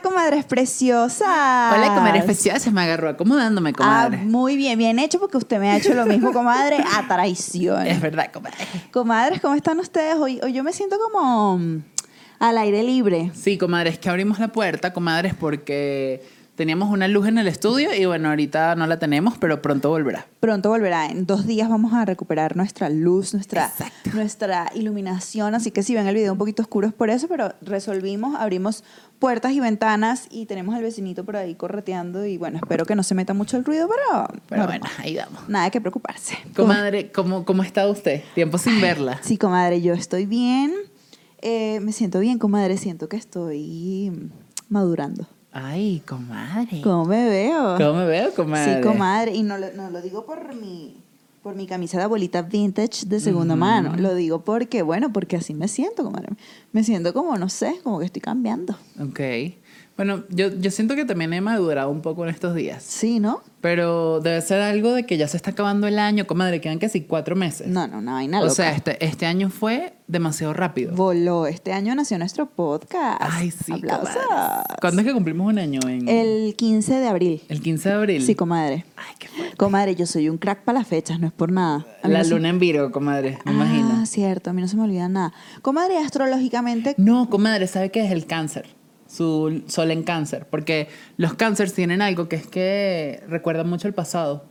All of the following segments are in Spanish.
Hola, comadres preciosas. Hola, comadres preciosas. Me agarró acomodándome, comadre. Ah, muy bien, bien hecho porque usted me ha hecho lo mismo, comadre, a traición. Es verdad, comadre. Comadres, ¿cómo están ustedes? Hoy, hoy yo me siento como mm, al aire libre. Sí, comadre, es que abrimos la puerta, comadres, porque teníamos una luz en el estudio y bueno, ahorita no la tenemos, pero pronto volverá. Pronto volverá. En dos días vamos a recuperar nuestra luz, nuestra, nuestra iluminación. Así que si ven el video un poquito oscuro es por eso, pero resolvimos, abrimos puertas y ventanas y tenemos al vecinito por ahí correteando y bueno, espero que no se meta mucho el ruido, pero, Pero bueno, ahí vamos. nada que preocuparse. Comadre, ¿cómo, cómo está usted? Tiempo sin verla. Sí, comadre, yo estoy bien. Eh, me siento bien, comadre. Siento que estoy madurando. Ay, comadre. ¿Cómo me veo? ¿Cómo me veo, comadre? Sí, comadre. Y no, lo- no lo digo por mi, por mi camisa de abuelita vintage de segunda mano. Lo digo porque, bueno, porque así me siento, comadre. Me siento como, no sé, como que estoy cambiando. Ok. Bueno, yo, yo siento que también he madurado un poco en estos días. Sí, ¿no? Pero debe ser algo de que ya se está acabando el año, comadre. Quedan casi cuatro meses. No, no, no, vaina o loca. sea, este, este año fue demasiado rápido. Voló. Este año nació nuestro podcast. Ay, sí, Aplausos. comadre. ¿Cuándo es que cumplimos un año? En... El 15 de abril. El 15 de abril. Sí, comadre. Ay, qué fuerte. Comadre, yo soy un crack para las fechas, no es por nada. La no se- luna en Virgo, comadre, me ah, imagino. cierto, a mí no se me olvida nada. Comadre, astrológicamente, No, comadre, ¿sabe qué es el cáncer? Su sol en cáncer. Porque los cánceres tienen algo que es que recuerdan mucho el pasado.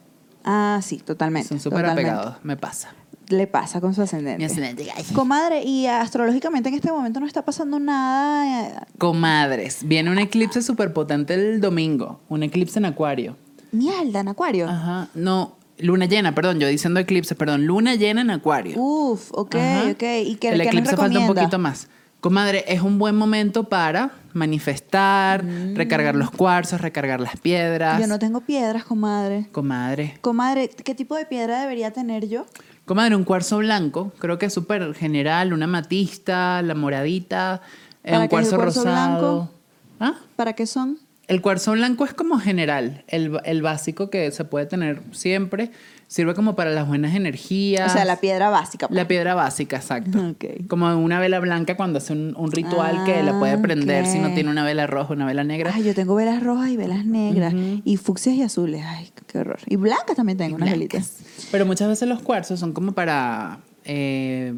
ah, sí, totalmente. Son súper apegados, me pasa. Le pasa con su ascendente. Mi ascendente, ay. Comadre, y astrológicamente en este momento no está pasando nada. eh, Comadres, viene un eclipse súper potente el domingo. Un eclipse en acuario. Mierda, en Acuario. Ajá. No, luna llena, perdón, yo diciendo eclipse, perdón. Luna llena en acuario. Uf, ok, Ajá. ok. ¿Y qué, El qué nos eclipse falta un poquito más. Comadre, es un buen momento para manifestar, recargar los cuarzos, recargar las piedras. Mm. Yo no tengo piedras, comadre. Comadre. Comadre, ¿qué tipo de piedra debería tener yo? Comadre, un cuarzo blanco, creo que es súper general, una matista, la moradita, eh, ¿Para un cuarzo cuarzo rosado. blanco? ¿Ah? ¿Para qué son? El cuarzo blanco es como general, el, el básico que se puede tener siempre. Sirve como para las buenas energías. O sea, la piedra básica. pues. La piedra básica, exacto. Ok. Como una vela blanca cuando hace un, un ritual que la puede Ah, prender si no tiene una vela roja, una vela negra. Ay, yo tengo velas rojas y velas negras. Y fucsias y azules. Ay, qué horror. Y blancas también tengo, unas velitas. Pero muchas veces los cuarzos son como para eh,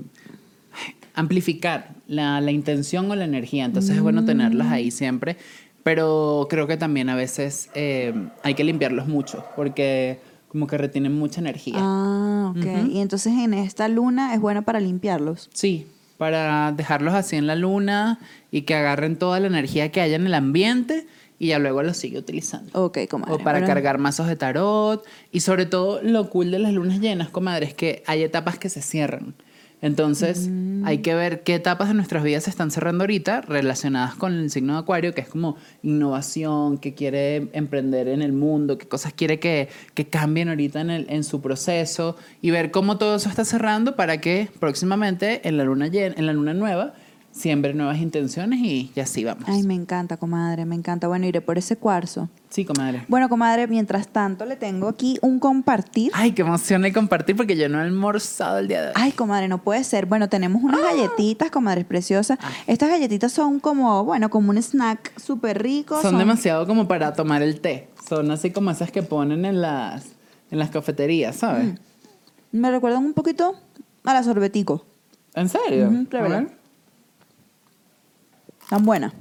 amplificar la, la intención o la energía. Entonces es bueno tenerlas ahí siempre. Pero creo que también a veces eh, hay que limpiarlos mucho porque como que retienen mucha energía. Ah, ok. Y entonces en esta luna es buena para limpiarlos. Sí, para dejarlos así en la luna y que agarren toda la energía que haya en el ambiente y ya luego los sigue utilizando. Ok, comadre. O para Bueno, cargar mazos de tarot. Y sobre todo, lo cool de las lunas llenas, comadre, es que hay etapas que se cierran. Entonces, Mm. hay que ver qué etapas de nuestras vidas se están cerrando ahorita relacionadas con el signo de Acuario, que es como innovación, que quiere emprender en el mundo, qué cosas quiere que, que cambien ahorita en, el- en su proceso y ver cómo todo eso está cerrando para que próximamente en la luna, llena, en la luna nueva siembre nuevas intenciones y, y así vamos. Ay, me encanta, comadre, me encanta. Bueno, iré por ese cuarzo. Sí, comadre. Bueno, comadre, mientras tanto le tengo aquí un compartir. Ay, qué emoción de compartir porque yo no he almorzado el día de hoy. Ay, comadre, no puede ser. Bueno, tenemos unas galletitas, comadres preciosas. Estas galletitas son como, bueno, como un snack súper rico. son, demasiado como para tomar el té. Son así como esas que ponen en las, en las cafeterías, ¿sabes? Me recuerdan un poquito a la sorbetico. ¿En serio? Tan buenas.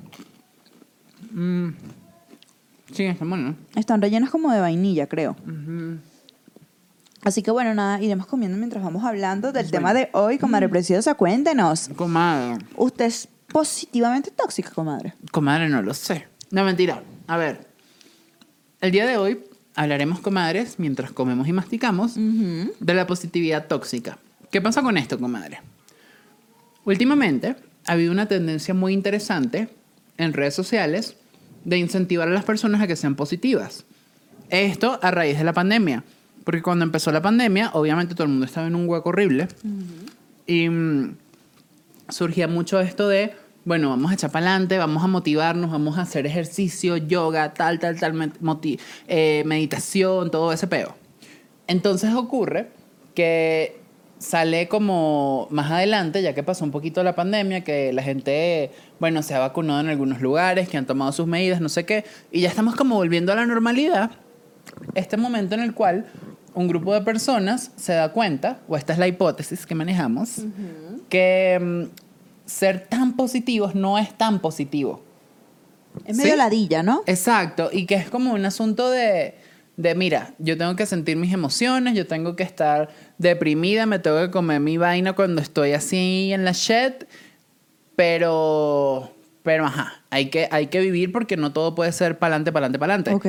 Mm. Sí, está bueno. Están rellenas como de vainilla, creo. Así que bueno, nada, iremos comiendo mientras vamos hablando del tema de hoy, comadre preciosa. Cuéntenos. Comadre. ¿Usted es positivamente tóxica, comadre? Comadre, no lo sé. No, mentira. A ver. El día de hoy hablaremos, comadres, mientras comemos y masticamos, de la positividad tóxica. ¿Qué pasa con esto, comadre? Últimamente ha habido una tendencia muy interesante en redes sociales de incentivar a las personas a que sean positivas. Esto a raíz de la pandemia. Porque cuando empezó la pandemia, obviamente todo el mundo estaba en un hueco horrible. Y mm, surgía mucho esto de, bueno, vamos a echar para adelante, vamos a motivarnos, vamos a hacer ejercicio, yoga, tal, tal, tal, eh, meditación, todo ese peo. Entonces ocurre que sale como más adelante, ya que pasó un poquito la pandemia, que la gente, bueno, se ha vacunado en algunos lugares, que han tomado sus medidas, no sé qué, y ya estamos como volviendo a la normalidad. Este momento en el cual un grupo de personas se da cuenta, o esta es la hipótesis que manejamos, que mm, ser tan positivos no es tan positivo. Es medio ¿Sí? ladilla, ¿no? Exacto, y que es como un asunto de, de, mira, yo tengo que sentir mis emociones, yo tengo que estar deprimida, me tengo que comer mi vaina cuando estoy así en la shit, pero, pero ajá, hay que, hay que vivir porque no todo puede ser pa'lante, pa'lante, pa'lante. Ok.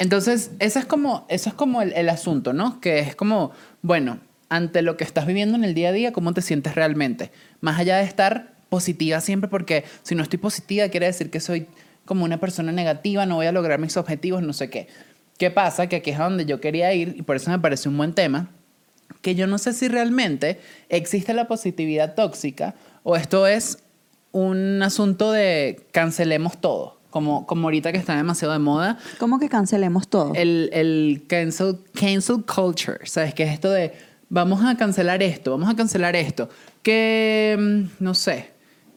Entonces, eso es como, eso es como el, el asunto, ¿no? Que es como, bueno, ante lo que estás viviendo en el día a día, ¿cómo te sientes realmente? Más allá de estar positiva siempre, porque si no estoy positiva, quiere decir que soy como una persona negativa, no voy a lograr mis objetivos, no sé qué. ¿Qué pasa? Que aquí es a donde yo quería ir y por eso me parece un buen tema, que yo no sé si realmente existe la positividad tóxica o esto es un asunto de cancelemos todo, como, como ahorita que está demasiado de moda, ¿Cómo que cancelemos todo? el, el cancel, cancel culture, ¿sabes? Que es esto de vamos a cancelar esto, vamos a cancelar esto. Que, mm, no sé,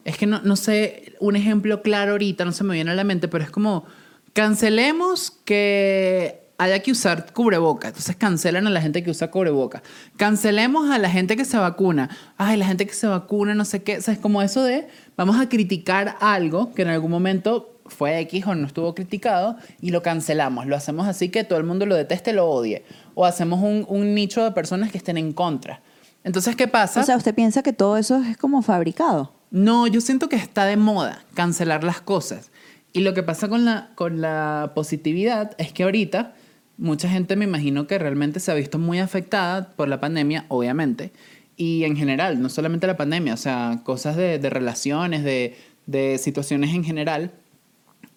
es que no, no sé un ejemplo claro ahorita, no se me viene a la mente, pero es como cancelemos que haya que usar cubreboca. Entonces cancelan a la gente que usa cubreboca. Cancelemos a la gente que se vacuna. Ay, la gente que se vacuna, no sé qué. O sea, es como eso de vamos a criticar algo que en algún momento fue X o no estuvo criticado y lo cancelamos. Lo hacemos así que todo el mundo lo deteste, lo odie. O hacemos un, un nicho de personas que estén en contra. Entonces, ¿qué pasa? O sea, ¿usted piensa que todo eso es como fabricado? No, yo siento que está de moda cancelar las cosas. Y lo que pasa con la, con la positividad es que ahorita mucha gente me imagino que realmente se ha visto muy afectada por la pandemia, obviamente. Y en general, no solamente la pandemia, o sea, cosas de, de relaciones, de, de situaciones en general.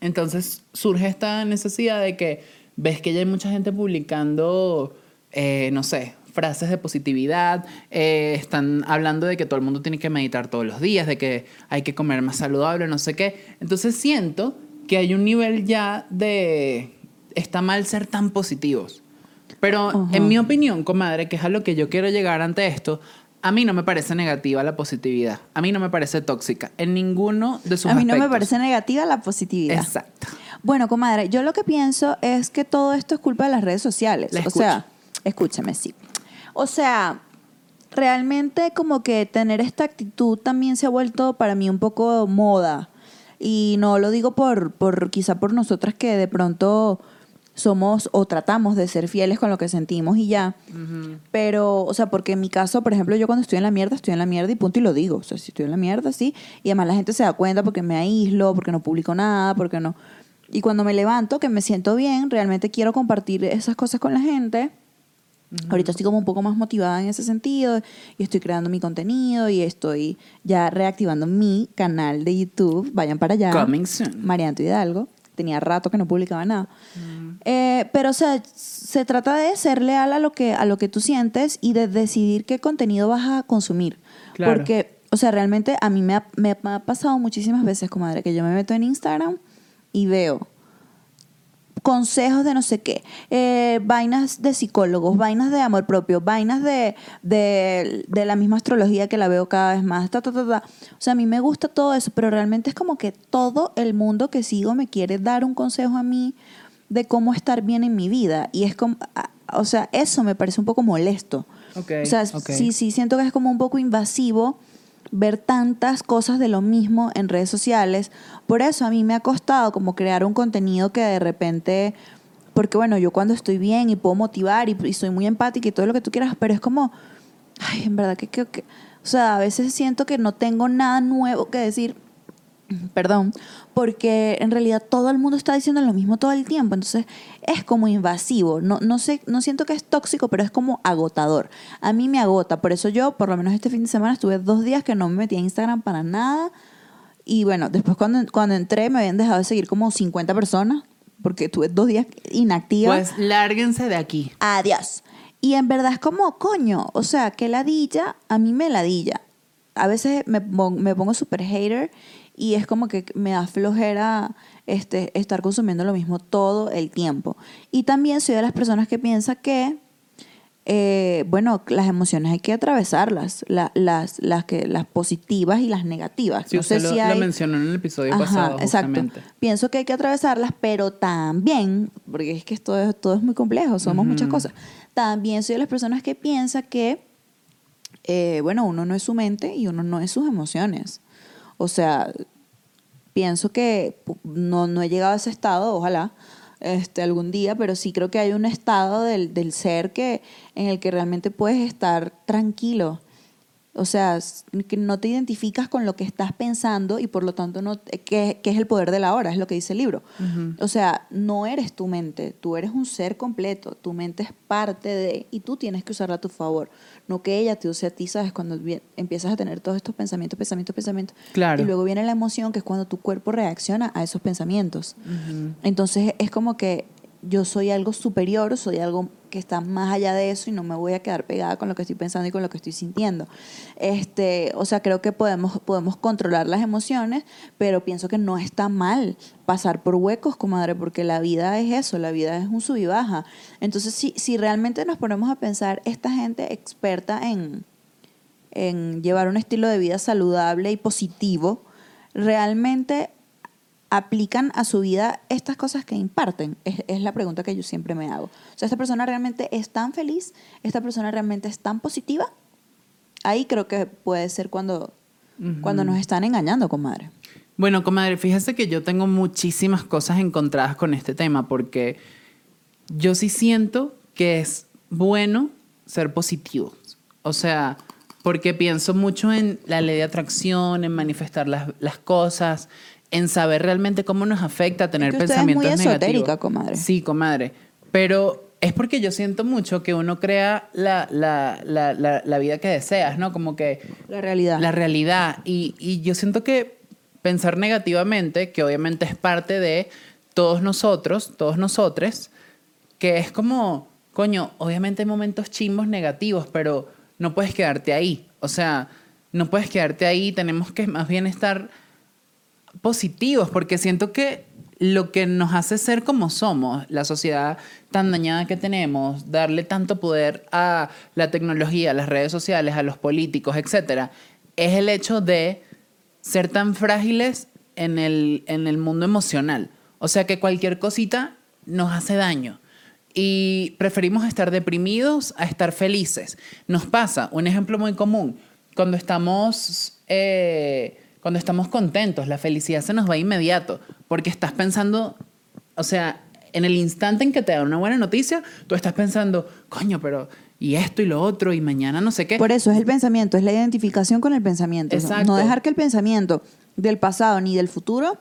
Entonces surge esta necesidad de que ves que ya hay mucha gente publicando, eh, no sé, frases de positividad, eh, están hablando de que todo el mundo tiene que meditar todos los días, de que hay que comer más saludable, no sé qué. Entonces siento que hay un nivel ya de... Está mal ser tan positivos. Pero en mi opinión, comadre, que es a lo que yo quiero llegar ante esto, a mí no me parece negativa la positividad. A mí no me parece tóxica en ninguno de sus A mí no me parece negativa la positividad. Exacto. Bueno, comadre, yo lo que pienso es que todo esto es culpa de las redes sociales. La o sea, escúchame, sí. O sea, realmente como que tener esta actitud también se ha vuelto para mí un poco moda. Y no lo digo por, por quizá por nosotras que de pronto somos o tratamos de ser fieles con lo que sentimos y ya. Pero, o sea, porque en mi caso, por ejemplo, yo cuando estoy en la mierda, estoy en la mierda y punto y lo digo. O sea, si estoy en la mierda, sí. Y además la gente se da cuenta porque me aíslo, porque no publico nada, porque no... Y cuando me levanto, que me siento bien, realmente quiero compartir esas cosas con la gente. Ahorita estoy como un poco más motivada en ese sentido y estoy creando mi contenido y estoy ya reactivando mi canal de YouTube. Vayan para allá. Coming soon. Marianto Hidalgo. Tenía rato que no publicaba nada. Eh, pero, o sea, se trata de ser leal a lo, que, a lo que tú sientes y de decidir qué contenido vas a consumir. Claro. Porque, o sea, realmente a mí me ha, me ha pasado muchísimas veces, comadre, que yo me meto en Instagram y veo consejos de no sé qué, eh, vainas de psicólogos, vainas de amor propio, vainas de, de, de la misma astrología que la veo cada vez más, ta, ta, ta, ta. O sea, a mí me gusta todo eso, pero realmente es como que todo el mundo que sigo me quiere dar un consejo a mí de cómo estar bien en mi vida. Y es como, o sea, eso me parece un poco molesto. Ok, O sea, sí, sí, siento que es como un poco invasivo ver tantas cosas de lo mismo en redes sociales. Por eso a mí me ha costado como crear un contenido que de repente, porque bueno, yo cuando estoy bien y puedo motivar y, y soy muy empática y todo lo que tú quieras, pero es como, ay, en verdad que creo que, o sea, a veces siento que no tengo nada nuevo que decir, perdón, porque en realidad todo el mundo está diciendo lo mismo todo el tiempo, entonces es como invasivo, no, no sé, no siento que es tóxico, pero es como agotador. A mí me agota, por eso yo, por lo menos este fin de semana, estuve dos días que no me metí a Instagram para nada, y bueno, después cuando, cuando entré me habían dejado de seguir como 50 personas, porque estuve dos días inactiva. Pues lárguense de aquí. Adiós. Y en verdad es como, coño, o sea, que ladilla, a mí me ladilla. A veces me, me pongo super hater y es como que me da flojera este, estar consumiendo lo mismo todo el tiempo. Y también soy de las personas que piensa que eh, bueno, las emociones hay que atravesarlas, la- las, las, que, las positivas y las negativas. Sí, no sé usted si lo, mencionó en el episodio Ajá, pasado, exacto. Pienso que hay que atravesarlas, pero también, porque es que esto es, todo es muy complejo, somos muchas cosas. También soy de las personas que piensa que, eh, bueno, uno no es su mente y uno no es sus emociones. O sea, pienso que no, no he llegado a ese estado, ojalá, este, algún día, pero sí creo que hay un estado del, del ser que, en el que realmente puedes estar tranquilo. O sea, que no te identificas con lo que estás pensando y por lo tanto no, eh, que, que es el poder de la hora, es lo que dice el libro. O sea, no eres tu mente, tú eres un ser completo, tu mente es parte de y tú tienes que usarla a tu favor, no que ella te use a ti, ¿sabes? Cuando empiezas a tener todos estos pensamientos, pensamientos, pensamientos. Claro. Y luego viene la emoción, que es cuando tu cuerpo reacciona a esos pensamientos. Entonces es como que yo soy algo superior, soy algo que está más allá de eso y no me voy a quedar pegada con lo que estoy pensando y con lo que estoy sintiendo. Este, o sea, creo que podemos, podemos controlar las emociones, pero pienso que no está mal pasar por huecos, comadre, porque la vida es eso, la vida es un sub y baja. Entonces, si, si realmente nos ponemos a pensar, esta gente experta en, en llevar un estilo de vida saludable y positivo, realmente aplican a su vida estas cosas que imparten? Es, es la pregunta que yo siempre me hago. O sea, ¿esta persona realmente es tan feliz? ¿Esta persona realmente es tan positiva? Ahí creo que puede ser cuando, cuando nos están engañando, comadre. Bueno, comadre, fíjese que yo tengo muchísimas cosas encontradas con este tema porque yo sí siento que es bueno ser positivos. O sea, porque pienso mucho en la ley de atracción, en manifestar las, las cosas, en saber realmente cómo nos afecta tener que usted es muy pensamientos esotérica, negativos. comadre. Sí, comadre. Pero es porque yo siento mucho que uno crea la, la, la, la, la vida que deseas, ¿no? Como que La realidad. la realidad. Y, y yo siento que pensar negativamente, que obviamente es parte de todos nosotros, todos nosotres, que es como, coño, obviamente hay momentos chimbos negativos, pero no puedes quedarte ahí. O sea, no puedes quedarte ahí, tenemos que más bien estar positivos, porque siento que lo que nos hace ser como somos, la sociedad tan dañada que tenemos, darle tanto poder a la tecnología, a las redes sociales, a los políticos, etcétera, es el hecho de ser tan frágiles en el, en el mundo emocional. O sea que cualquier cosita nos hace daño. Y preferimos estar deprimidos a estar felices. Nos pasa, un ejemplo muy común, cuando estamos, eh, cuando estamos contentos, la felicidad se nos va inmediato, porque estás pensando, o sea, en el instante en que te dan una buena noticia, tú estás pensando, coño, pero y esto y lo otro, y mañana no sé qué. Por eso es el pensamiento, es la identificación con el pensamiento. O sea, Exacto. no dejar que el pensamiento del pasado ni del futuro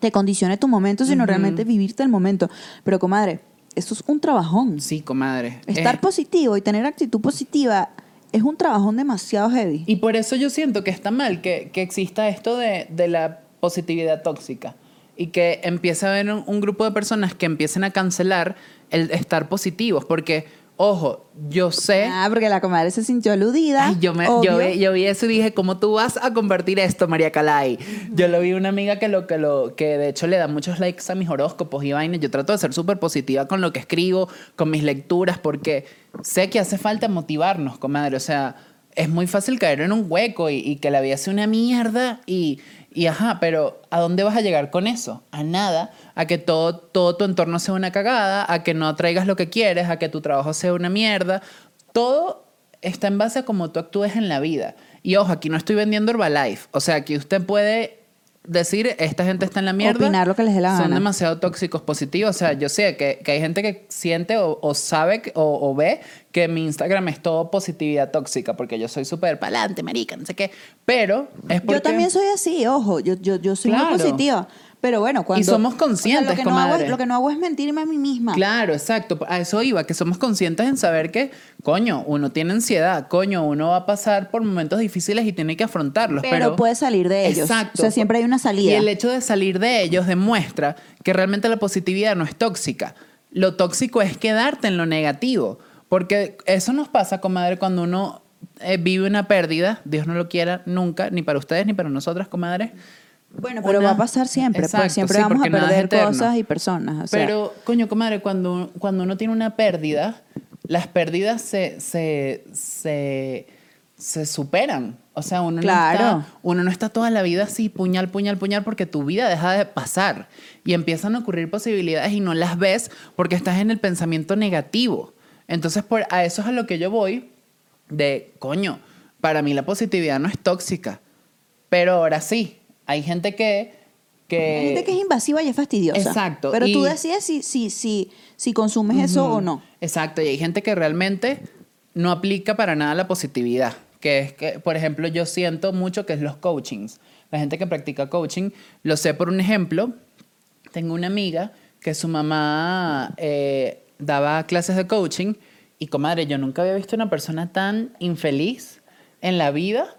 te condicione tu momento, sino realmente vivirte el momento. Pero, comadre, esto es un trabajón. Sí, comadre. Estar Es- positivo y tener actitud positiva es un trabajón demasiado heavy. Y por eso yo siento que está mal que, que exista esto de, de la positividad tóxica y que empiece a haber un, un grupo de personas que empiecen a cancelar el estar positivos. Porque, ojo, yo sé... Ah, porque la comadre se sintió aludida. Ay, yo, me, yo, vi, yo vi eso y dije, ¿cómo tú vas a compartir esto, María Calay? Yo lo vi una amiga que, lo, que, lo, que de hecho le da muchos likes a mis horóscopos y vainas. Yo trato de ser súper positiva con lo que escribo, con mis lecturas, porque sé que hace falta motivarnos, comadre. O sea, es muy fácil caer en un hueco y, y que la vida sea una mierda y, y ajá, pero ¿a dónde vas a llegar con eso? A nada, a que todo, todo tu entorno sea una cagada, a que no atraigas lo que quieres, a que tu trabajo sea una mierda. Todo está en base a cómo tú actúes en la vida. Y ojo, aquí no estoy vendiendo Herbalife. O sea, aquí usted puede decir, esta gente está en la mierda. Opinar lo que les dé la Son gana. demasiado tóxicos positivos. O sea, yo sé que, que hay gente que siente o, o sabe que- o, o ve que mi Instagram es todo positividad tóxica, porque yo soy súper pa'lante, marica, no sé qué. Pero es porque... Yo también soy así, ojo, yo, yo, yo soy muy Claro. positiva. Pero bueno, cuando... somos conscientes, lo, que no hago, es- lo que no hago es mentirme a mí misma. Claro, exacto. A eso iba, que somos conscientes en saber que, coño, uno tiene ansiedad, coño, uno va a pasar por momentos difíciles y tiene que afrontarlos. pero, Pero, puede salir de ellos. Exacto. O sea, siempre hay una salida. Y el hecho de salir de ellos demuestra que realmente la positividad no es tóxica. Lo tóxico es quedarte en lo negativo. Porque eso nos pasa, comadre, cuando uno eh, vive una pérdida, Dios no lo quiera nunca, ni para ustedes ni para nosotras, comadre. Bueno, pero va a pasar siempre, Exacto, pues siempre sí, vamos a porque perder cosas y personas. o sea, Pero, coño, comadre, cuando, cuando uno tiene una pérdida, las pérdidas se, se, se, se superan. O sea, uno, Claro. no está, uno no está toda la vida así, puñal, puñal, puñal, porque tu vida deja de pasar. Y empiezan a ocurrir posibilidades y no las ves porque estás en el pensamiento negativo. Entonces, por, a eso es a lo que yo voy de, coño, para mí la positividad no es tóxica. Pero ahora sí, hay gente que... que Hay gente que es invasiva y es fastidiosa. Exacto, Pero tú y- decides si, si, si, si consumes eso o no. Exacto, y hay gente que realmente no aplica para nada la positividad. Que es que, por ejemplo, yo siento mucho que es los coachings. La gente que practica coaching, lo sé por un ejemplo. Tengo una amiga que su mamá eh, daba clases de coaching y, comadre, yo nunca había visto una persona tan infeliz en la vida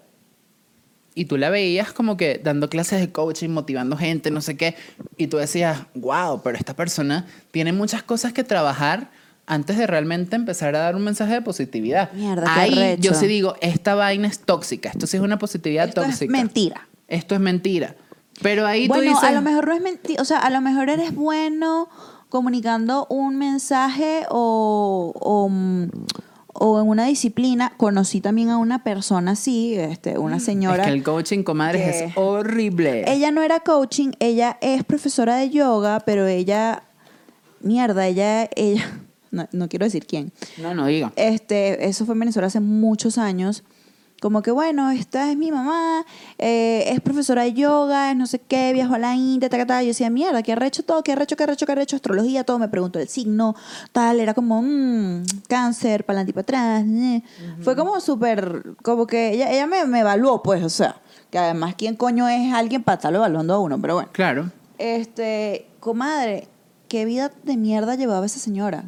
y tú la veías como que dando clases de coaching, motivando gente, no sé qué, y tú decías, wow, pero esta persona tiene muchas cosas que trabajar antes de realmente empezar a dar un mensaje de positividad. Mierda, Ahí yo sí digo, esta vaina es tóxica, esto sí es una positividad Esto es tóxica. mentira. Esto es mentira. Pero ahí bueno, tú dices, a lo mejor no es mentira, o sea, a lo mejor eres bueno comunicando un mensaje o, o, mm, o en una disciplina. Conocí también a una persona así, este, una señora. es que el coaching, comadres, es horrible. Ella no era coaching, ella es profesora de yoga, pero ella, mierda, ella, ella, no, no quiero decir quién. No, no diga. Este, eso fue en Venezuela hace muchos años. Como que, bueno, esta es mi mamá, eh, es profesora de yoga, es no sé qué, viajó a la India, ta, ta, ta. Yo decía, mierda, ¿qué arrecho todo? ¿Qué arrecho, qué arrecho, qué arrecho? Astrología, todo. Me preguntó el signo, tal. Era como, mmm, cáncer, para adelante y para atrás. eh. Fue como súper, como que ella, ella me, me evaluó, pues, o sea, que además, ¿quién coño es alguien para estarlo evaluando a uno? Pero bueno. Claro. Este, comadre, qué vida de mierda llevaba esa señora.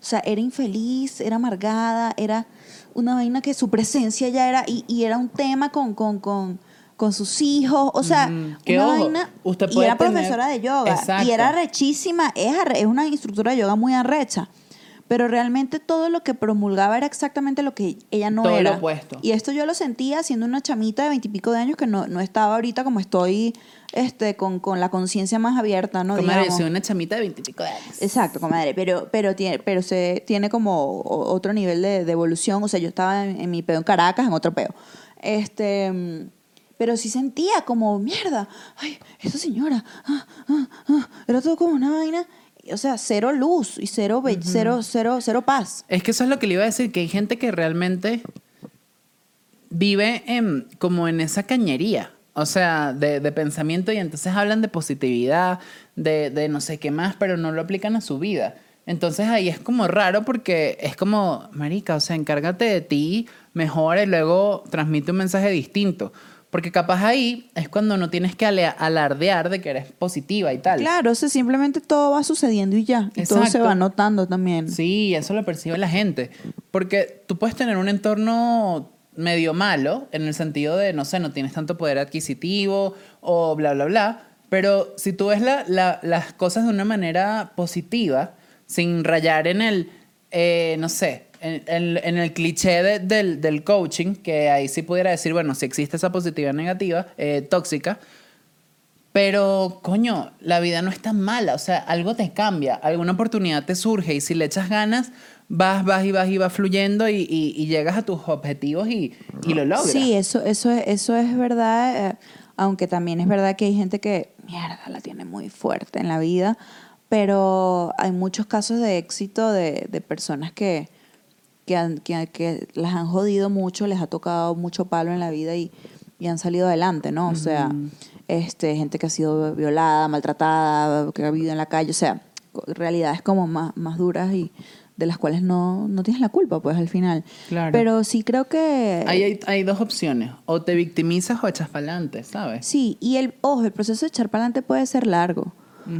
O sea, era infeliz, era amargada, era una vaina que su presencia ya era, y, y era un tema con, con, con, con sus hijos, o sea, una ojo, vaina. usted y puede era tener- profesora de yoga, Exacto. y era rechísima, es, arre- es una instructora de yoga muy arrecha. Pero realmente todo lo que promulgaba era exactamente lo que ella no Todo lo era. opuesto. Y esto yo lo sentía siendo una chamita de veintipico de años que no, no estaba ahorita como estoy este, con, con la conciencia más abierta, ¿no? comadre, soy una chamita de veintipico de años. Exacto, comadre, pero, pero, tiene, pero se tiene como otro nivel de, de evolución. O sea, yo estaba en, en mi peo en Caracas, en otro peo. Este, pero sí sentía como, mierda, ay, esa señora, ah, ah, ah", era todo como una vaina. O sea, cero luz y cero, be- cero, cero, cero paz. Es que eso es lo que le iba a decir, que hay gente que realmente vive en, como en esa cañería, o sea, de, de pensamiento y entonces hablan de positividad, de, de no sé qué más, pero no lo aplican a su vida. Entonces ahí es como raro porque es como, marica, o sea, encárgate de ti, mejora y luego transmite un mensaje distinto. Porque capaz ahí es cuando no tienes que alardear de que eres positiva y tal. Claro, o sea, simplemente todo va sucediendo y ya. Y todo se va notando también. Sí, eso lo percibe la gente. Porque tú puedes tener un entorno medio malo, en el sentido de, no sé, no tienes tanto poder adquisitivo o bla, bla, bla. Pero si tú ves la- la- las cosas de una manera positiva, sin rayar en el, eh, no sé, en, en- en el cliché de- del, del coaching, que ahí sí pudiera decir, bueno, si existe esa positividad negativa, eh, tóxica, pero, coño, la vida no es tan mala. O sea, algo te cambia, alguna oportunidad te surge y si le echas ganas, vas, vas y vas y vas fluyendo y, y- y llegas a tus objetivos y, y lo logras. Sí, eso, eso, es, eso es verdad, eh, aunque también es verdad que hay gente que, mierda, la tiene muy fuerte en la vida, pero hay muchos casos de éxito de, de personas que, que, han- que, que las han jodido mucho, les ha tocado mucho palo en la vida y, y han salido adelante, ¿no? O sea, este, gente que ha sido violada, maltratada, que ha vivido en la calle, o sea, realidades como más, más duras y de las cuales no, no tienes la culpa, pues al final. Claro. Pero sí creo que... Ahí hay, hay dos opciones, o te victimizas o echas para adelante, ¿sabes? Sí, y el, ojo, el proceso de echar para adelante puede ser largo,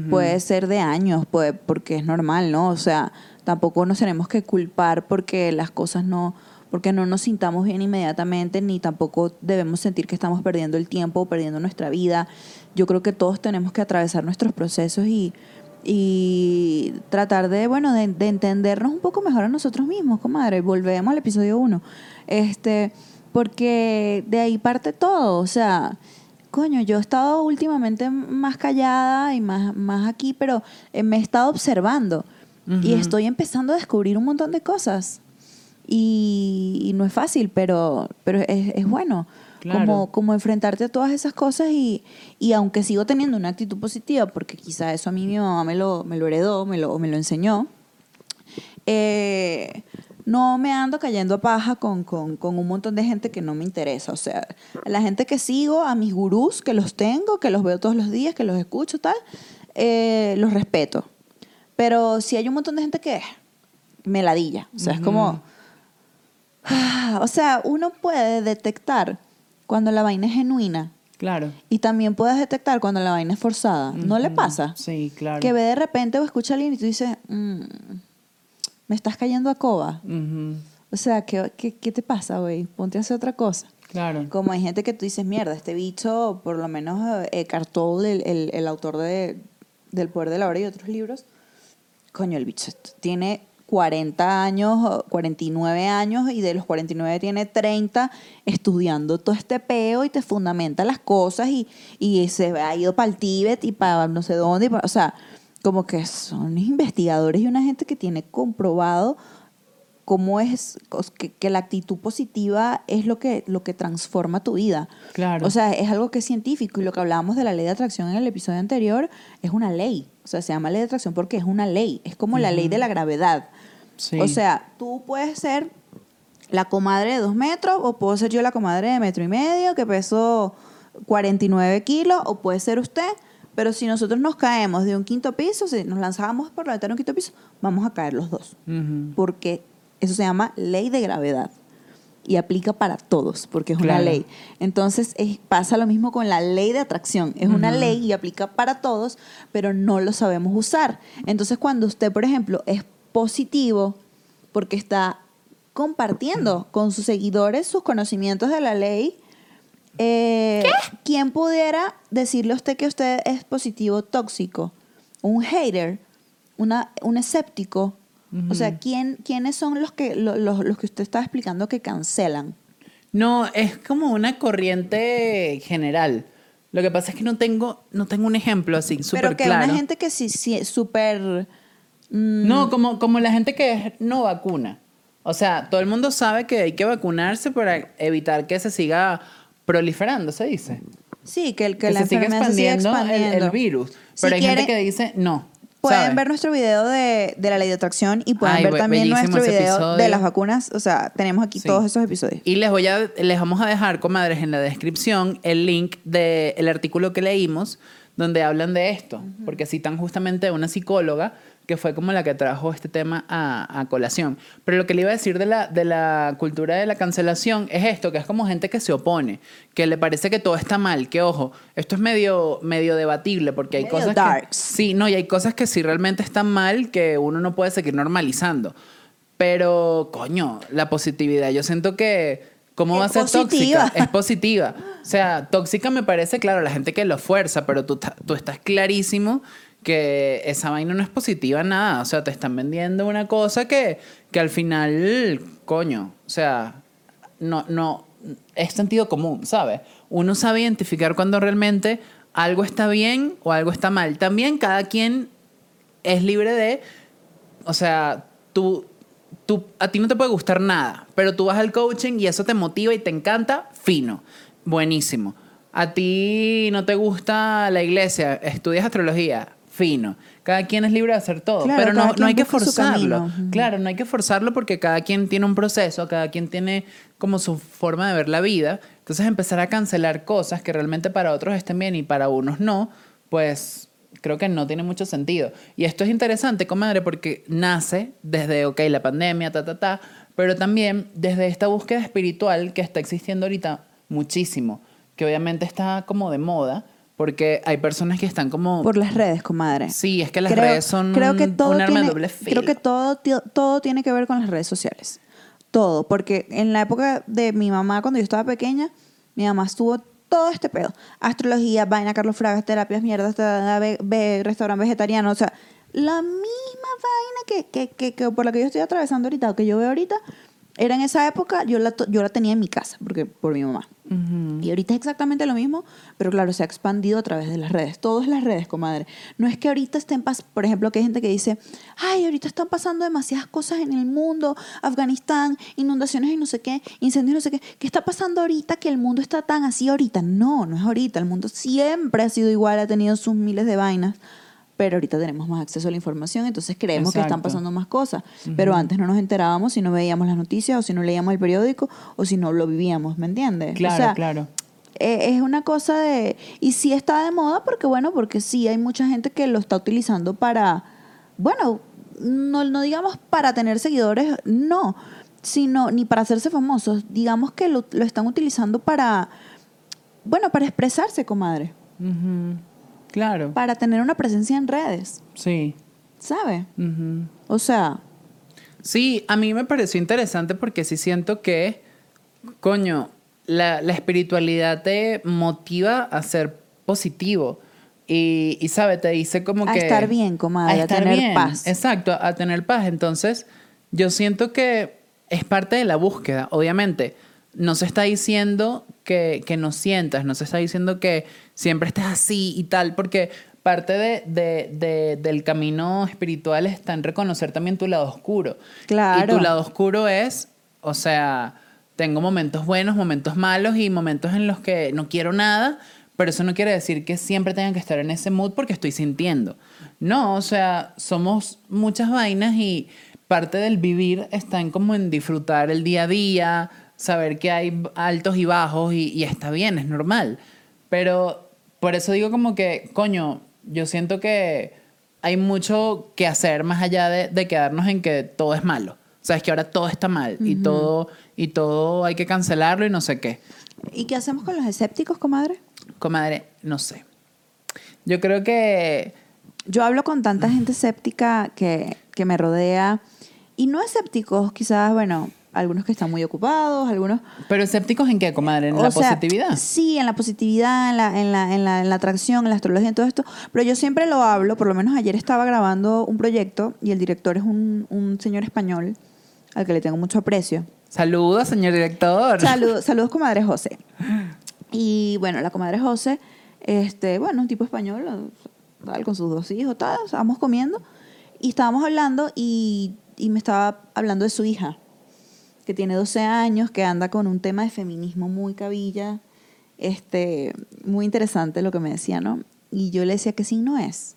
puede ser de años, puede, porque es normal, ¿no? O sea, tampoco nos tenemos que culpar porque las cosas no, porque no nos sintamos bien inmediatamente, ni tampoco debemos sentir que estamos perdiendo el tiempo o perdiendo nuestra vida. Yo creo que todos tenemos que atravesar nuestros procesos y, y tratar de, bueno, de, de entendernos un poco mejor a nosotros mismos, comadre. Volvemos al episodio 1. Este, porque de ahí parte todo, o sea, coño, yo he estado últimamente más callada y más, más aquí, pero eh, me he estado observando. Y estoy empezando a descubrir un montón de cosas. Y, y no es fácil, pero, pero es, es bueno. Claro. Como, como enfrentarte a todas esas cosas y, y aunque sigo teniendo una actitud positiva, porque quizá eso a mí mi mamá me lo, me lo heredó, me lo, me lo enseñó, eh, no me ando cayendo a paja con, con, con un montón de gente que no me interesa. O sea, a la gente que sigo, a mis gurús, que los tengo, que los veo todos los días, que los escucho, tal, eh, los respeto. Pero si hay un montón de gente que me ladilla. O sea, es como... ah, o sea, uno puede detectar cuando la vaina es genuina Claro. y también puedes detectar cuando la vaina es forzada. ¿No le pasa? Sí, claro. Que ve de repente o escucha a alguien y tú dices, "Mm, me estás cayendo a coba. O sea, ¿qué, qué, qué te pasa, güey? Ponte a hacer otra cosa. Claro. Como hay gente que tú dices, mierda, este bicho, por lo menos eh, Eckhart Tolle, el, el, el autor de, del Poder de la Hora y otros libros, coño, el bicho tiene 40 años, o 49 años, y de los 49 tiene 30 estudiando todo este peo y te fundamenta las cosas y, y se ha ido para el Tíbet y para no sé dónde. y pa- o sea, como que son investigadores y una gente que tiene comprobado cómo es que la actitud positiva es lo que, lo que transforma tu vida. Claro. O sea, es algo que es científico y lo que hablábamos de la ley de atracción en el episodio anterior es una ley. O sea, se llama ley de atracción porque es una ley. Es como la ley de la gravedad. Sí. O sea, tú puedes ser la comadre de dos metros o puedo ser yo la comadre de metro y medio que peso 49 kilos o puede ser usted. Pero si nosotros nos caemos de un quinto piso, si nos lanzábamos por la ventana de un quinto piso, vamos a caer los dos porque eso se llama ley de gravedad y aplica para todos porque es una ley. Entonces es- pasa lo mismo con la ley de atracción. Es una ley y aplica para todos, pero no lo sabemos usar. Entonces cuando usted, por ejemplo, es positivo porque está compartiendo con sus seguidores sus conocimientos de la ley, eh, ¿quién pudiera decirle a usted que usted es positivo tóxico? Un hater, una, un escéptico. O sea, ¿quién, ¿quiénes son los que, lo- los, los que usted está explicando que cancelan? No, es como una corriente general. Lo que pasa es que no tengo, no tengo un ejemplo así súper Pero que claro. una gente que sí, sí súper... mm, No, como, como la gente que es no vacuna. O sea, todo el mundo sabe que hay que vacunarse para evitar que se siga proliferando, se dice. sí, que, el, que, Que, la se siga enfermedad se siga expandiendo, el- virus. Si Pero hay gente que dice no. Pueden ver nuestro video de, de la ley de atracción y pueden Ay, ver también nuestro video episodio. de las vacunas. O sea, tenemos aquí Sí. todos esos episodios. Y les voy a, les vamos a dejar, comadres, en la descripción el link del artículo que leímos donde hablan de esto, porque citan justamente a una psicóloga que fue como la que trajo este tema a, a colación. Pero lo que le iba a decir de la, de la cultura de la cancelación es esto, que es como gente que se opone, que le parece que todo está mal, que ojo, esto es medio, medio debatible, porque hay Medio cosas darks. que... Sí, no, y hay cosas que sí realmente están mal que uno no puede seguir normalizando. Pero, coño, la positividad, yo siento que, ¿cómo Es va a ser positiva. tóxica? Es positiva. O sea, tóxica me parece, claro, la gente que lo fuerza, pero tú, tú estás clarísimo que esa vaina no es positiva nada. O sea, te están vendiendo una cosa que, que al final, coño, o sea, no, no, es sentido común, ¿sabes? Uno sabe identificar cuando realmente algo está bien o algo está mal. También cada quien es libre de, o sea, tú, tú, a ti no te puede gustar nada, pero tú vas al coaching y eso te motiva y te encanta, fino, buenísimo. A ti no te gusta la iglesia, estudias astrología, fino. Cada quien es libre de hacer todo, Claro, pero no, no hay que forzarlo. Claro, no hay que forzarlo porque cada quien tiene un proceso, cada quien tiene como su forma de ver la vida. Entonces empezar a cancelar cosas que realmente para otros estén bien y para unos no, pues creo que no tiene mucho sentido. Y esto es interesante, comadre, porque nace desde, ok, la pandemia, ta, ta, ta, pero también desde esta búsqueda espiritual que está existiendo ahorita muchísimo, que obviamente está como de moda, porque hay personas que están como... Por las redes, comadre. Sí, es que las Creo- redes son creo que todo un arma tiene, de doble filo. Creo que todo, todo tiene que ver con las redes sociales. Todo. Porque en la época de mi mamá, cuando yo estaba pequeña, mi mamá estuvo todo este pedo. Astrología, vaina, Carlos Fragas, terapias, mierdas, ve- ve- restaurante vegetariano. O sea, la misma vaina que, que, que, que por la que yo estoy atravesando ahorita, o que yo veo ahorita, era en esa época, yo la, yo la tenía en mi casa, porque por mi mamá. Y ahorita es exactamente lo mismo, pero claro, se ha expandido a través de las redes. Todas las redes, comadre. No es que ahorita estén, pas por ejemplo, que hay gente que dice, ay, ahorita están pasando demasiadas cosas en el mundo, Afganistán, inundaciones y no sé qué, incendios y no sé qué. ¿Qué está pasando ahorita que el mundo está tan así ahorita? No, no es ahorita. El mundo siempre ha sido igual, ha tenido sus miles de vainas pero ahorita tenemos más acceso a la información, entonces creemos que están pasando más cosas. Pero antes no nos enterábamos si no veíamos las noticias o si no leíamos el periódico o si no lo vivíamos, ¿me entiendes? Claro, claro. E, es una cosa de... Y sí está de moda porque, bueno, porque sí hay mucha gente que lo está utilizando para, bueno, no, no digamos para tener seguidores, no, sino ni para hacerse famosos, digamos que lo, están utilizando para, bueno, para expresarse, comadre. Claro. Para tener una presencia en redes. Sí. ¿Sabe? O sea. Sí, a mí me pareció interesante porque sí siento que, coño, la, espiritualidad te motiva a ser positivo. Y, y sabe, te dice como que... A estar bien, comadre, a, tener paz. Exacto, a tener paz. Entonces, yo siento que es parte de la búsqueda, obviamente no se está diciendo que, que no sientas, no se está diciendo que siempre estés así y tal, porque parte de, del camino espiritual está en reconocer también tu lado oscuro. Claro. Y tu lado oscuro es, o sea, tengo momentos buenos, momentos malos y momentos en los que no quiero nada, pero eso no quiere decir que siempre tengan que estar en ese mood porque estoy sintiendo. No, o sea, somos muchas vainas y parte del vivir está en como en disfrutar el día a día, saber que hay altos y bajos y, está bien, es normal. Pero por eso digo como que, coño, yo siento que hay mucho que hacer más allá de, quedarnos en que todo es malo. O sea, es que ahora todo está mal y, todo, y todo hay que cancelarlo y no sé qué. ¿Y qué hacemos con los escépticos, comadre? Comadre, no sé. Yo creo que... Yo hablo con tanta gente escéptica que, que me rodea y no escépticos, quizás, bueno, algunos que están muy ocupados, algunos... ¿Pero escépticos en qué, comadre? ¿En la positividad? Sí, en la positividad, en la, en, la, en, la, en la atracción, en la astrología, en todo esto. Pero yo siempre lo hablo, por lo menos ayer estaba grabando un proyecto y el director es un, un señor español al que le tengo mucho aprecio. Saludos, señor director. Saludos, saludos, comadre José. Y bueno, la comadre José, este, bueno, un tipo español, tal, con sus dos hijos, tal, estábamos comiendo y estábamos hablando y, y me estaba hablando de su hija que tiene 12 años, que anda con un tema de feminismo muy cabilla, este, muy interesante lo que me decía, ¿no? Y yo le decía, ¿qué signo es?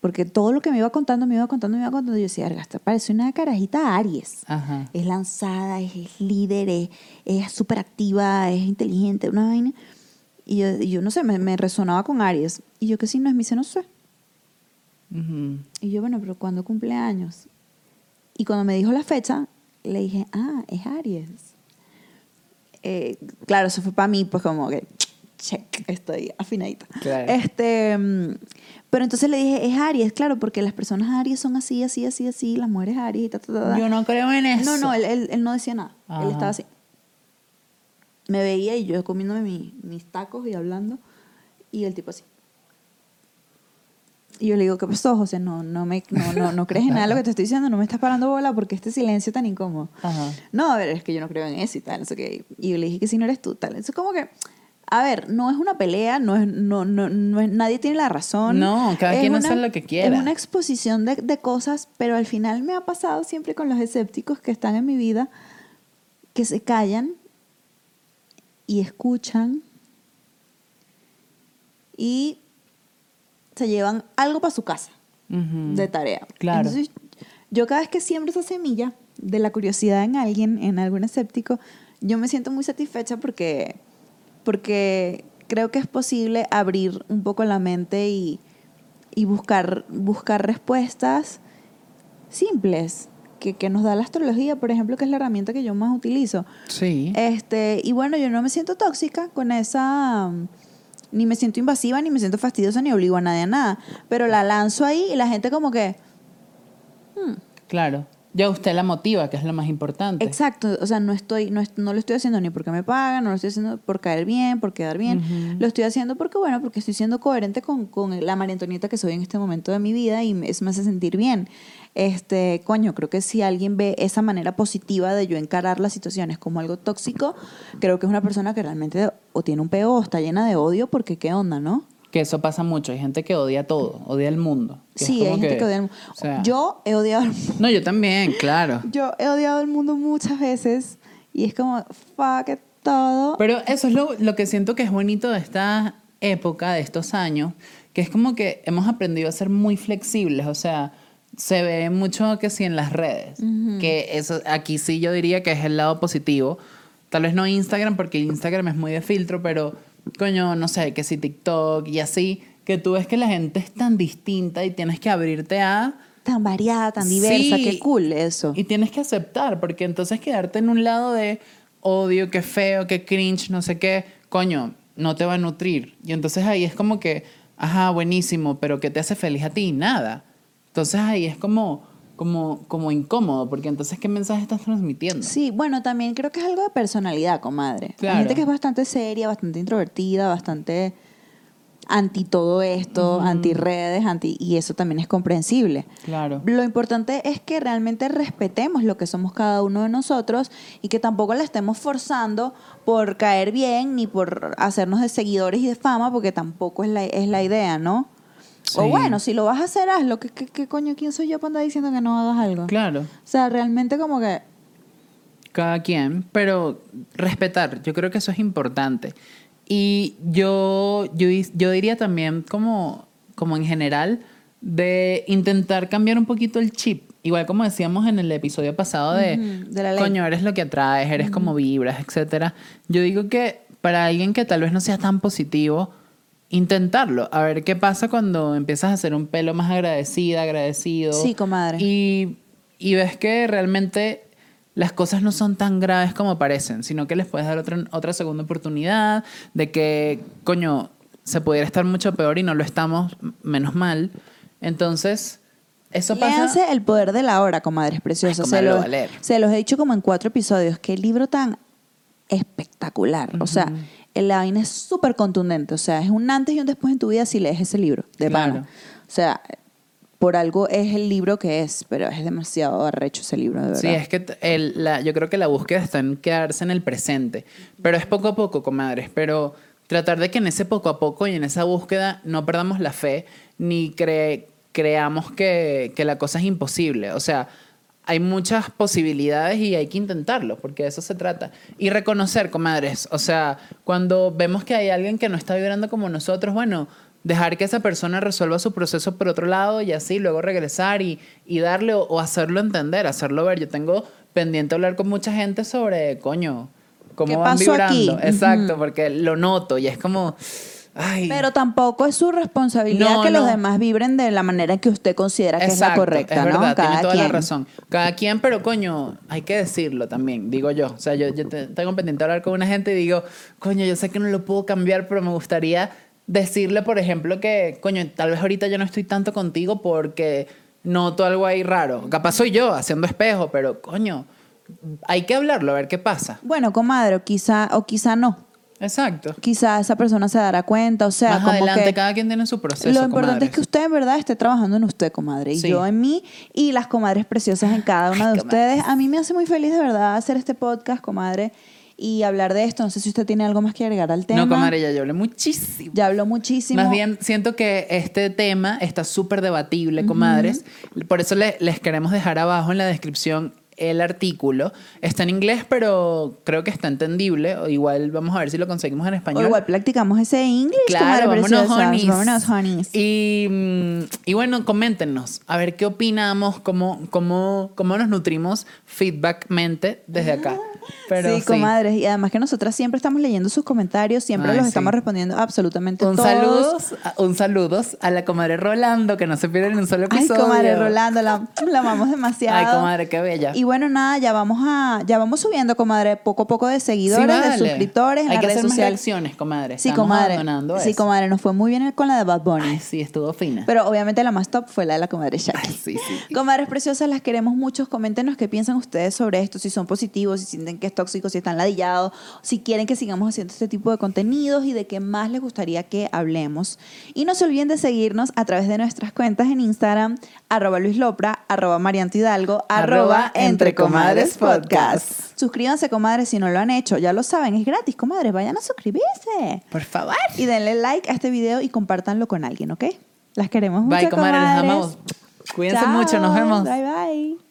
Porque todo lo que me iba contando, me iba contando, me iba contando, yo decía, esta parece una carajita Aries. Es lanzada, es, líder, es súper activa, es inteligente, una vaina. Y yo, no sé, me, resonaba con Aries. Y yo, ¿qué signo es? Me dice, no sé. Y yo, bueno, pero ¿cuándo cumple años? Y cuando me dijo la fecha, le dije, ah, es Aries. Eh, claro, eso fue para mí, pues como que, check, estoy afinadita. Este, mm, pero entonces le dije, es Aries, claro, porque las personas Aries son así, así, así, así, las mujeres Aries y ta, ta, ta. Yo no creo en eso. No, no, él, él, no decía nada. Él estaba así. Me veía y yo comiéndome mis tacos y hablando, y el tipo así. Y yo le digo, ¿qué pasó, José? No, no, me, no, no, no crees en nada de lo que te estoy diciendo, no me estás parando bola porque este silencio tan incómodo. No, a ver, es que yo no creo en eso y tal, no sé qué. Y yo le dije que si no eres tú, tal. Es como que, a ver, no es una pelea, no es, no, no, no es, nadie tiene la razón. No, cada quien hace lo que quiera. Es una exposición de, de cosas, pero al final me ha pasado siempre con los escépticos que están en mi vida, que se callan y escuchan y se llevan algo para su casa de tarea. Claro. Entonces, yo cada vez que siembro esa semilla de la curiosidad en alguien, en algún escéptico, yo me siento muy satisfecha porque, porque creo que es posible abrir un poco la mente y, y buscar, buscar respuestas simples que, que, nos da la astrología, por ejemplo, que es la herramienta que yo más utilizo. Sí. Este, y bueno, yo no me siento tóxica con esa ni me siento invasiva, ni me siento fastidiosa, ni obligo a nadie a nada. Pero la lanzo ahí y la gente como que... Hmm, claro. ya usted la motiva, que es lo más importante. Exacto, o sea, no estoy, no, no lo estoy haciendo ni porque me pagan, no lo estoy haciendo por caer bien, por quedar bien, lo estoy haciendo porque, bueno, porque estoy siendo coherente con, con la María Antonieta que soy en este momento de mi vida y me- eso me hace sentir bien. Este, coño, creo que si alguien ve esa manera positiva de yo encarar las situaciones como algo tóxico, creo que es una persona que realmente o tiene un peo o está llena de odio porque qué onda, ¿no? Que eso pasa mucho. Hay gente que odia todo, odia el mundo. Sí, hay gente que, odia el mundo. o sea, Yo he odiado el mundo. No, yo también, claro. Yo he odiado el mundo muchas veces y es como, fuck it, todo. Pero eso es lo, lo que siento que es bonito de esta época, de estos años, que es como que hemos aprendido a ser muy flexibles, o sea, se ve mucho que sí en las redes, que eso aquí sí yo diría que es el lado positivo, tal vez no Instagram, porque Instagram es muy de filtro, pero coño, no sé, que si TikTok y así, que tú ves que la gente es tan distinta y tienes que abrirte a... tan variada, tan diversa, Sí. qué cool eso. Y tienes que aceptar, porque entonces quedarte en un lado de odio, que feo, que cringe, no sé qué, coño, no te va a nutrir. Y entonces ahí es como que, ajá, buenísimo, pero ¿qué te hace feliz a ti? Nada. Entonces ahí es como, como, como incómodo, porque entonces ¿qué mensaje estás transmitiendo? Sí, bueno, también creo que es algo de personalidad, comadre. Claro. Hay gente que es bastante seria, bastante introvertida, bastante anti todo esto, anti redes, anti y eso también es comprensible. Claro. Lo importante es que realmente respetemos lo que somos cada uno de nosotros y que tampoco le estemos forzando por caer bien ni por hacernos de seguidores y de fama, porque tampoco es la, es la idea, ¿no? O Sí. bueno, si lo vas a hacer, hazlo. ¿Qué, qué, qué coño? ¿Quién soy yo para andar diciendo que no hagas algo? Claro. O sea, realmente como que... cada quien, pero respetar, yo creo que eso es importante. Y yo, yo, yo diría también como, como en general de intentar cambiar un poquito el chip. Igual como decíamos en el episodio pasado de, Ujú, de la ley. coño, eres lo que atraes, eres como vibras, etcétera. Yo digo que para alguien que tal vez no sea tan positivo, intentarlo. A ver qué pasa cuando empiezas a hacer un pelo más agradecida, agradecido. Sí, comadre. Y, y ves que realmente las cosas no son tan graves como parecen, sino que les puedes dar otra, otra segunda oportunidad, de que, coño, se pudiera estar mucho peor y no lo estamos, menos mal. Entonces, eso pasa... Léanse El Poder de la Hora, comadres preciosas. Se, lo se los he dicho como en cuatro episodios. Qué libro tan espectacular. O sea, la vaina es súper contundente. O sea, es un antes y un después en tu vida si lees ese libro, de Claro. pana. O sea, por algo es el libro que es, pero es demasiado arrecho ese libro, de verdad. Sí, es que el- la, yo creo que la búsqueda está en quedarse en el presente. Pero es poco a poco, comadres. Pero tratar de que en ese poco a poco y en esa búsqueda no perdamos la fe ni cre- creamos que, que la cosa es imposible. O sea, hay muchas posibilidades y hay que intentarlo, porque de eso se trata. Y reconocer, comadres. O sea, cuando vemos que hay alguien que no está vibrando como nosotros, bueno, dejar que esa persona resuelva su proceso por otro lado y así luego regresar y, y darle o, o hacerlo entender, hacerlo ver. Yo tengo pendiente hablar con mucha gente sobre, coño, cómo ¿Qué van pasó vibrando. aquí? Exacto, porque lo noto y es como, ay. Pero tampoco es su responsabilidad No, que los no. demás vibren de la manera que usted considera que es la Exacto, correcta, es ¿no? verdad, Cada tiene toda la quien. razón. Cada quien, pero coño, hay que decirlo también, digo yo. O sea, yo, yo te- tengo pendiente hablar con una gente y digo, coño, yo sé que no lo puedo cambiar, pero me gustaría decirle, por ejemplo, que, coño, tal vez ahorita yo no estoy tanto contigo porque noto algo ahí raro. Capaz soy yo haciendo espejo, pero coño, hay que hablarlo, a ver qué pasa. Bueno, comadre, o quizá, o quizá no. Exacto. Quizá esa persona se dará cuenta, o sea, Más como adelante, que cada quien tiene su proceso. lo importante es que usted en verdad esté trabajando en usted, comadre, y Sí. yo en mí y las comadres preciosas en cada una de ustedes. A mí me hace muy feliz de verdad hacer este podcast, comadre, y hablar de esto. No sé si usted tiene algo más que agregar al tema. No, comadre, ya yo hablé muchísimo. Ya habló muchísimo. Más bien, siento que este tema está súper debatible, comadres. Por eso le- les queremos dejar abajo en la descripción el artículo. Está en inglés, pero creo que está entendible. O igual vamos a ver si lo conseguimos en O español. igual practicamos ese inglés, Claro, vámonos, honeys. Vámonos, honeys. Y, mm, y bueno, coméntenos, a ver qué opinamos, cómo, cómo, cómo nos nutrimos feedbackmente desde acá. Pero sí, comadres. Y además que nosotras siempre estamos leyendo sus comentarios, siempre Ay, los sí. estamos respondiendo absolutamente Un todos. saludos, un saludos a la comadre Rolando, que no se pierden un solo Ay, episodio. comadre Rolando, la, la amamos demasiado. Ay, comadre, qué bella. Y bueno, nada, ya vamos a, ya vamos subiendo, comadre, poco a poco de seguidores, Sí, de suscriptores en Hay las que redes hacer más sociales. reacciones, comadre. Sí, Estamos comadre. Sí, eso. comadre, nos fue muy bien con la de Bad Bunny. Ay, sí, estuvo fina. Pero obviamente la más top fue la de la comadre Shaki. Ay, sí, sí. Comadres preciosas, las queremos mucho. Coméntenos qué piensan ustedes sobre esto, si son positivos, si sienten que es tóxico, si están ladillados, si quieren que sigamos haciendo este tipo de contenidos y de qué más les gustaría que hablemos. Y no se olviden de seguirnos a través de nuestras cuentas en Instagram, arroba Luis Lopra, arroba Marianto Hidalgo, arroba Entre Comadres Podcast. Suscríbanse, comadres, si no lo han hecho. Ya lo saben, es gratis, comadres. Vayan a suscribirse. Por favor. Y denle like a este video y compártanlo con alguien, ¿ok? Las queremos mucho, Bye, comadre. Comadres. amamos. Cuídense Chao. mucho. Nos vemos. Bye, bye.